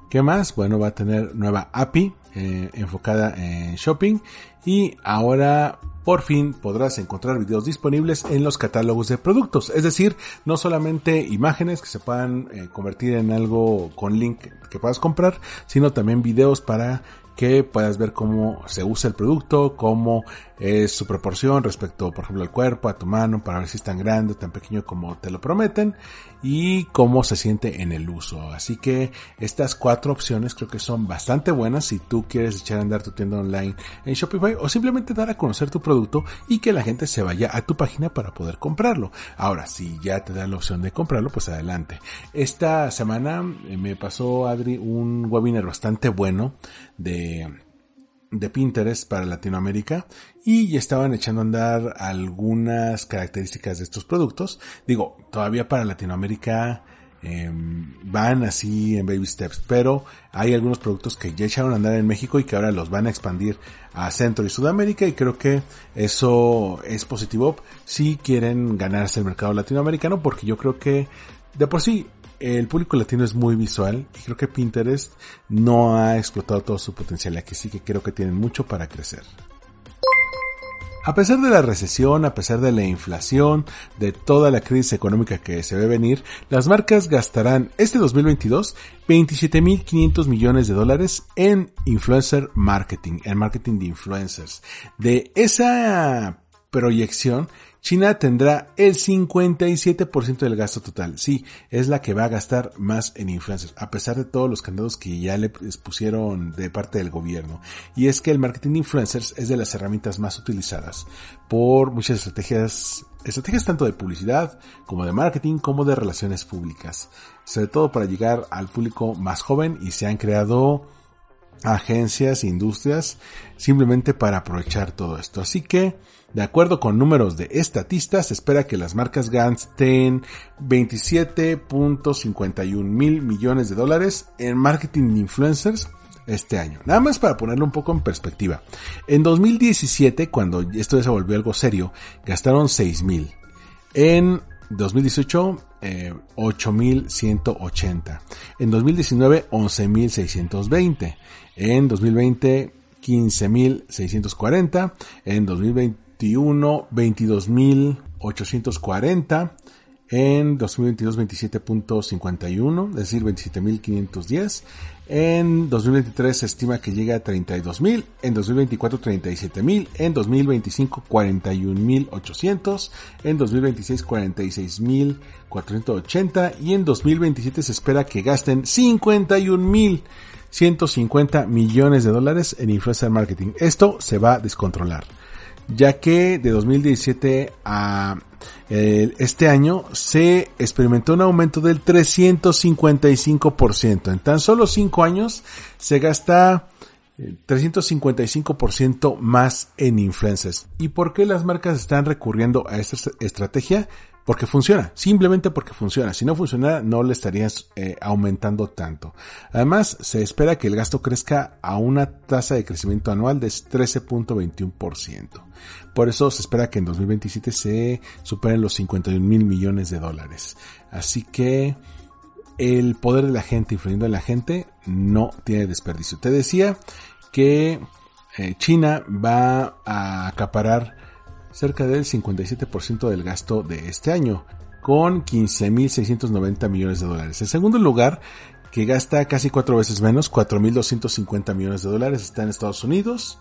¿Qué más? Bueno, va a tener nueva API eh, enfocada en shopping y ahora por fin podrás encontrar videos disponibles en los catálogos de productos. Es decir, no solamente imágenes que se puedan eh, convertir en algo con link que puedas comprar, sino también videos para que puedas ver cómo se usa el producto, cómo es su proporción respecto, por ejemplo, al cuerpo, a tu mano, para ver si es tan grande o tan pequeño como te lo prometen y cómo se siente en el uso. Así que estas cuatro opciones creo que son bastante buenas si tú quieres echar a andar tu tienda online en Shopify o simplemente dar a conocer tu producto y que la gente se vaya a tu página para poder comprarlo. Ahora, si ya te da la opción de comprarlo, pues adelante. Esta semana eh, me pasó Adri un webinar bastante bueno de de Pinterest para Latinoamérica y estaban echando a andar algunas características de estos productos. Digo, todavía para Latinoamérica em, van así en baby steps, pero hay algunos productos que ya echaron a andar en México y que ahora los van a expandir a Centro y Sudamérica y creo que eso es positivo si quieren ganarse el mercado latinoamericano porque yo creo que de por sí el público latino es muy visual y creo que Pinterest no ha explotado todo su potencial aquí, sí que creo que tienen mucho para crecer. A pesar de la recesión, a pesar de la inflación, de toda la crisis económica que se ve venir, las marcas gastarán este 2022 27.500 millones de dólares en influencer marketing, en marketing de influencers. De esa proyección, China tendrá el 57% del gasto total. Sí, es la que va a gastar más en influencers, a pesar de todos los candados que ya le pusieron de parte del gobierno. Y es que el marketing de influencers es de las herramientas más utilizadas por muchas estrategias, estrategias tanto de publicidad como de marketing como de relaciones públicas. Sobre todo para llegar al público más joven y se han creado agencias, industrias, simplemente para aprovechar todo esto. Así que, de acuerdo con números de estatistas, se espera que las marcas gasten 27.51 mil millones de dólares en marketing de influencers este año. Nada más para ponerlo un poco en perspectiva. En 2017, cuando esto se volvió algo serio, gastaron 6 mil. En 2018, eh, 8.180. En 2019, 11.620. En 2020, 15.640. En 2021, 22.840. En 2022, 27.51, es decir, 27.510. En 2023 se estima que llega a 32.000, en 2024 37.000, en 2025 41.800, en 2026 46.480 y en 2027 se espera que gasten 51.150 millones de dólares en influencer marketing. Esto se va a descontrolar ya que de 2017 a eh, este año se experimentó un aumento del 355%. En tan solo 5 años se gasta 355% eh, más en influencers. ¿Y por qué las marcas están recurriendo a esta estrategia? Porque funciona, simplemente porque funciona. Si no funcionara, no le estarías eh, aumentando tanto. Además, se espera que el gasto crezca a una tasa de crecimiento anual de 13.21%. Por eso se espera que en 2027 se superen los 51 mil millones de dólares. Así que el poder de la gente influyendo en la gente no tiene desperdicio. Te decía que eh, China va a acaparar cerca del 57% del gasto de este año, con 15.690 millones de dólares. En segundo lugar, que gasta casi cuatro veces menos, 4.250 millones de dólares, está en Estados Unidos.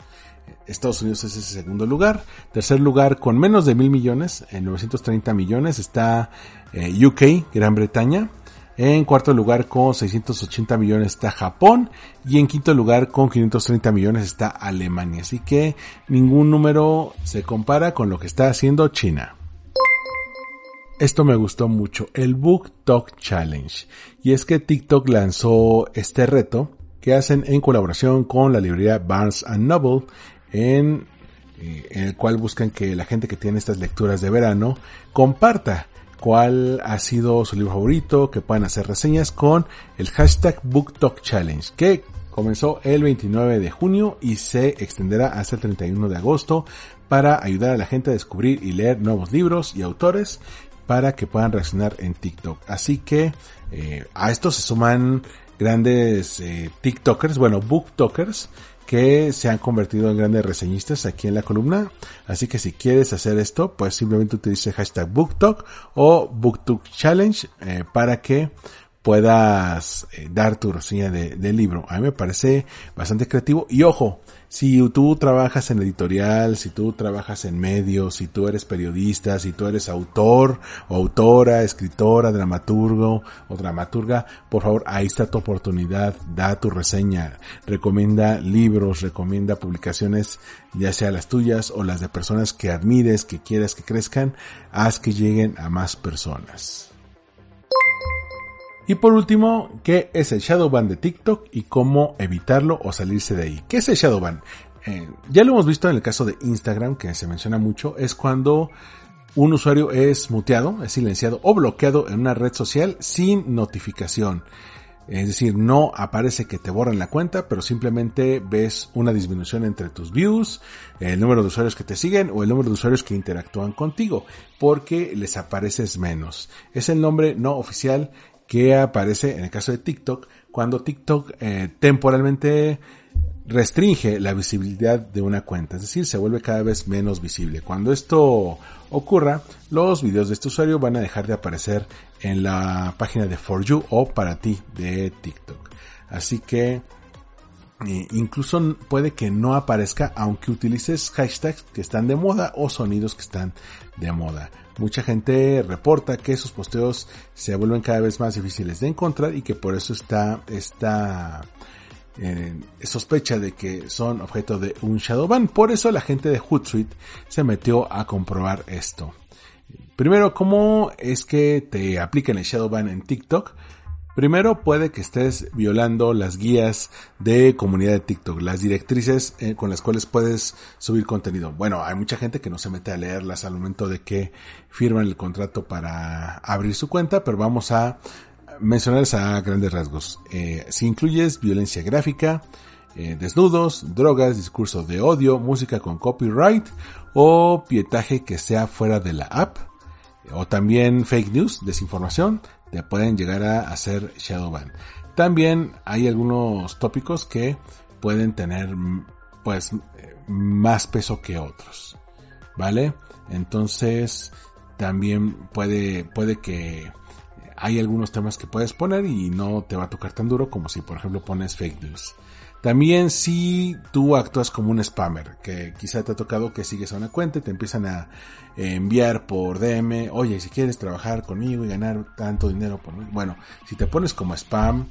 Estados Unidos es ese segundo lugar. Tercer lugar, con menos de mil millones, en 930 millones, está eh, UK, Gran Bretaña. En cuarto lugar con 680 millones está Japón y en quinto lugar con 530 millones está Alemania. Así que ningún número se compara con lo que está haciendo China. Esto me gustó mucho, el Book Talk Challenge. Y es que TikTok lanzó este reto que hacen en colaboración con la librería Barnes Noble en, eh, en el cual buscan que la gente que tiene estas lecturas de verano comparta cuál ha sido su libro favorito, que puedan hacer reseñas con el hashtag BookTalk Challenge, que comenzó el 29 de junio y se extenderá hasta el 31 de agosto para ayudar a la gente a descubrir y leer nuevos libros y autores para que puedan reaccionar en TikTok. Así que eh, a esto se suman grandes eh, TikTokers, bueno, BookTokers, que se han convertido en grandes reseñistas aquí en la columna. Así que si quieres hacer esto, pues simplemente utilice hashtag BookTalk o BookTalk Challenge eh, para que puedas eh, dar tu reseña de, libro. A mí me parece bastante creativo. Y ojo, si tú trabajas en editorial, si tú trabajas en medios, si tú eres periodista, si tú eres autor autora, escritora, dramaturgo o dramaturga, por favor, ahí está tu oportunidad, da tu reseña, recomienda libros, recomienda publicaciones, ya sea las tuyas o las de personas que admires, que quieras que crezcan, haz que lleguen a más personas. Y por último, ¿qué es el Shadowban de TikTok y cómo evitarlo o salirse de ahí? ¿Qué es el Shadowban? Eh, ya lo hemos visto en el caso de Instagram, que se menciona mucho, es cuando un usuario es muteado, es silenciado o bloqueado en una red social sin notificación. Es decir, no aparece que te borran la cuenta, pero simplemente ves una disminución entre tus views, el número de usuarios que te siguen o el número de usuarios que interactúan contigo, porque les apareces menos. Es el nombre no oficial que aparece en el caso de TikTok cuando TikTok eh, temporalmente restringe la visibilidad de una cuenta, es decir, se vuelve cada vez menos visible. Cuando esto ocurra, los videos de este usuario van a dejar de aparecer en la página de For You o para ti de TikTok. Así que eh, incluso puede que no aparezca aunque utilices hashtags que están de moda o sonidos que están de moda. Mucha gente reporta que sus posteos se vuelven cada vez más difíciles de encontrar y que por eso está esta eh, sospecha de que son objeto de un shadow ban. Por eso la gente de Hootsuite se metió a comprobar esto. Primero, ¿cómo es que te aplican el shadow ban en TikTok? Primero puede que estés violando las guías de comunidad de TikTok, las directrices eh, con las cuales puedes subir contenido. Bueno, hay mucha gente que no se mete a leerlas al momento de que firman el contrato para abrir su cuenta, pero vamos a mencionarles a grandes rasgos. Eh, si incluyes violencia gráfica, eh, desnudos, drogas, discurso de odio, música con copyright o pietaje que sea fuera de la app, o también fake news, desinformación, te pueden llegar a hacer ban. También hay algunos tópicos que pueden tener pues más peso que otros. ¿Vale? Entonces también puede, puede que hay algunos temas que puedes poner y no te va a tocar tan duro como si por ejemplo pones fake news. También si tú actúas como un spammer, que quizá te ha tocado que sigues a una cuenta y te empiezan a enviar por DM, oye, si quieres trabajar conmigo y ganar tanto dinero por mí. Bueno, si te pones como spam,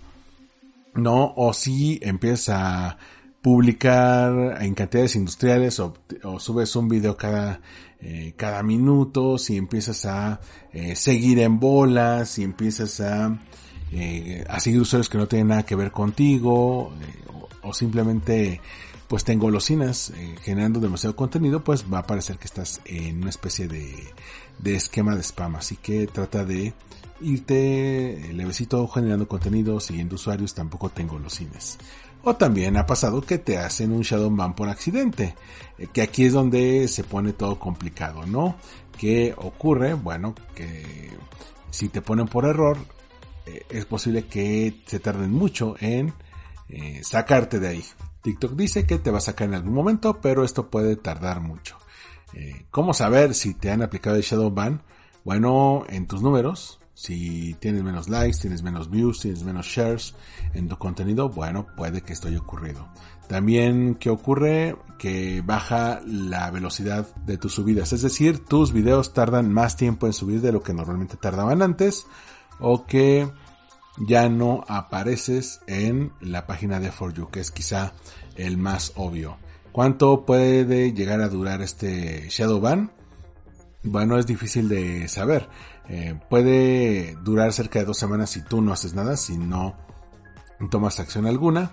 no, o si empiezas a publicar en cantidades industriales o, subes un video cada, eh, cada minuto, si empiezas a eh, seguir en bolas, si empiezas a, eh, a seguir usuarios que no tienen nada que ver contigo, o simplemente pues tengo golosinas eh, generando demasiado contenido, pues va a parecer que estás en una especie de, de esquema de spam. Así que trata de irte levecito generando contenido, siguiendo usuarios, tampoco tengo golosinas. O también ha pasado que te hacen un shadow ban por accidente, eh, que aquí es donde se pone todo complicado, ¿no? ¿Qué ocurre? Bueno, que si te ponen por error, eh, es posible que se tarden mucho en eh, sacarte de ahí. TikTok dice que te va a sacar en algún momento, pero esto puede tardar mucho. Eh, ¿Cómo saber si te han aplicado el Shadow Ban? Bueno, en tus números, si tienes menos likes, tienes menos views, tienes menos shares en tu contenido, bueno, puede que esto haya ocurrido. También, ¿qué ocurre? Que baja la velocidad de tus subidas. Es decir, tus videos tardan más tiempo en subir de lo que normalmente tardaban antes. O que ya no apareces en la página de For You, que es quizá el más obvio. ¿Cuánto puede llegar a durar este Shadow Ban? Bueno, es difícil de saber. Eh, puede durar cerca de dos semanas si tú no haces nada, si no tomas acción alguna.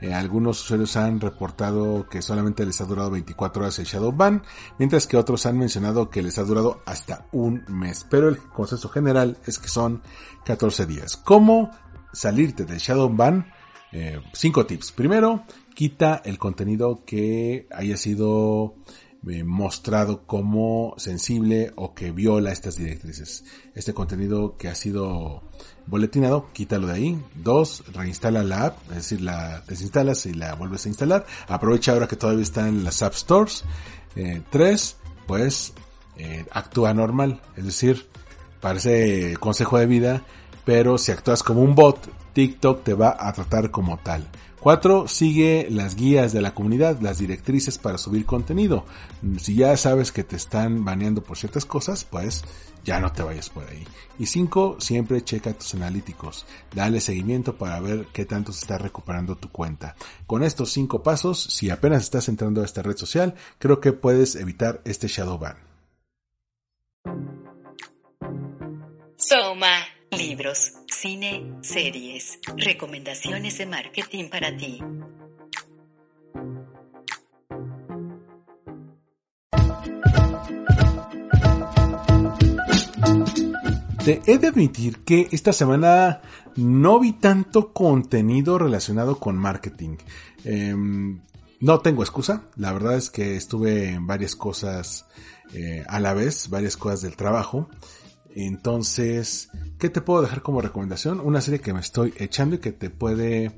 Eh, algunos usuarios han reportado que solamente les ha durado 24 horas el Shadow Ban, mientras que otros han mencionado que les ha durado hasta un mes. Pero el consenso general es que son 14 días. ¿Cómo salirte del Shadow Ban? Eh, cinco tips. Primero, quita el contenido que haya sido eh, mostrado como sensible o que viola estas directrices. Este contenido que ha sido boletinado, quítalo de ahí. Dos, reinstala la app, es decir, la desinstalas y la vuelves a instalar. Aprovecha ahora que todavía está en las App Stores. Eh, tres, pues eh, actúa normal, es decir, parece consejo de vida, pero si actúas como un bot, TikTok te va a tratar como tal. 4. Sigue las guías de la comunidad, las directrices para subir contenido. Si ya sabes que te están baneando por ciertas cosas, pues ya no te vayas por ahí. Y 5. Siempre checa tus analíticos. Dale seguimiento para ver qué tanto se está recuperando tu cuenta. Con estos 5 pasos, si apenas estás entrando a esta red social, creo que puedes evitar este shadow ban. Libros, cine, series, recomendaciones de marketing para ti. Te he de admitir que esta semana no vi tanto contenido relacionado con marketing. Em, no tengo excusa, la verdad es que estuve en varias cosas eh, a la vez, varias cosas del trabajo entonces, ¿qué te puedo dejar como recomendación? Una serie que me estoy echando y que te puede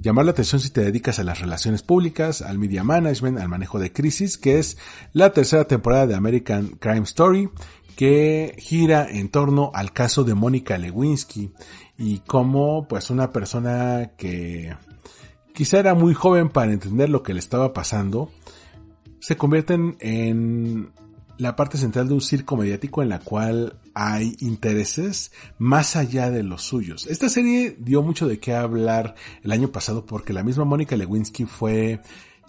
llamar la atención si te dedicas a las relaciones públicas, al media management, al manejo de crisis, que es la tercera temporada de American Crime Story, que gira en torno al caso de Mónica Lewinsky y cómo pues una persona que quizá era muy joven para entender lo que le estaba pasando, se convierte en la parte central de un circo mediático en la cual hay intereses más allá de los suyos. Esta serie dio mucho de qué hablar el año pasado porque la misma Mónica Lewinsky fue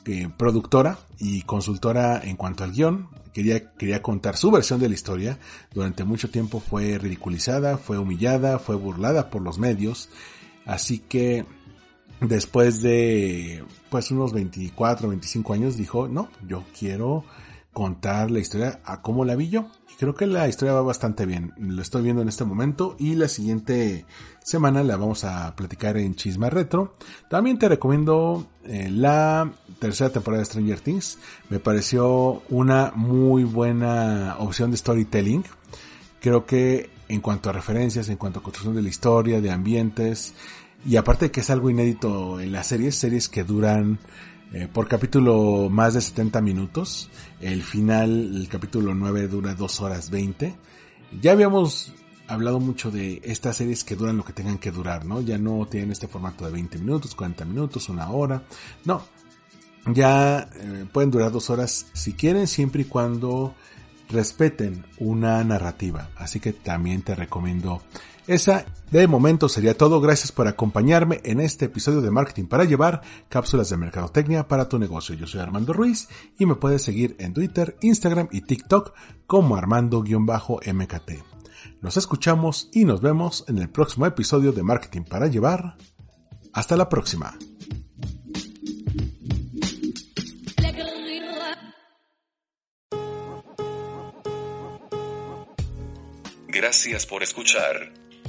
eh, productora y consultora en cuanto al guion. Quería, quería contar su versión de la historia. Durante mucho tiempo fue ridiculizada, fue humillada, fue burlada por los medios. Así que después de pues unos 24, 25 años dijo, no, yo quiero contar la historia a cómo la vi yo. Y creo que la historia va bastante bien. Lo estoy viendo en este momento y la siguiente semana la vamos a platicar en Chisma Retro. También te recomiendo eh, la tercera temporada de Stranger Things. Me pareció una muy buena opción de storytelling. Creo que en cuanto a referencias, en cuanto a construcción de la historia, de ambientes, y aparte de que es algo inédito en las series, series que duran eh, por capítulo más de 70 minutos. El final, el capítulo 9 dura 2 horas 20. Ya habíamos hablado mucho de estas series que duran lo que tengan que durar, ¿no? Ya no tienen este formato de 20 minutos, 40 minutos, una hora. No. Ya eh, pueden durar 2 horas si quieren, siempre y cuando respeten una narrativa. Así que también te recomiendo esa de momento sería todo. Gracias por acompañarme en este episodio de Marketing para Llevar, cápsulas de mercadotecnia para tu negocio. Yo soy Armando Ruiz y me puedes seguir en Twitter, Instagram y TikTok como Armando-MKT. Nos escuchamos y nos vemos en el próximo episodio de Marketing para Llevar. Hasta la próxima. Gracias por escuchar.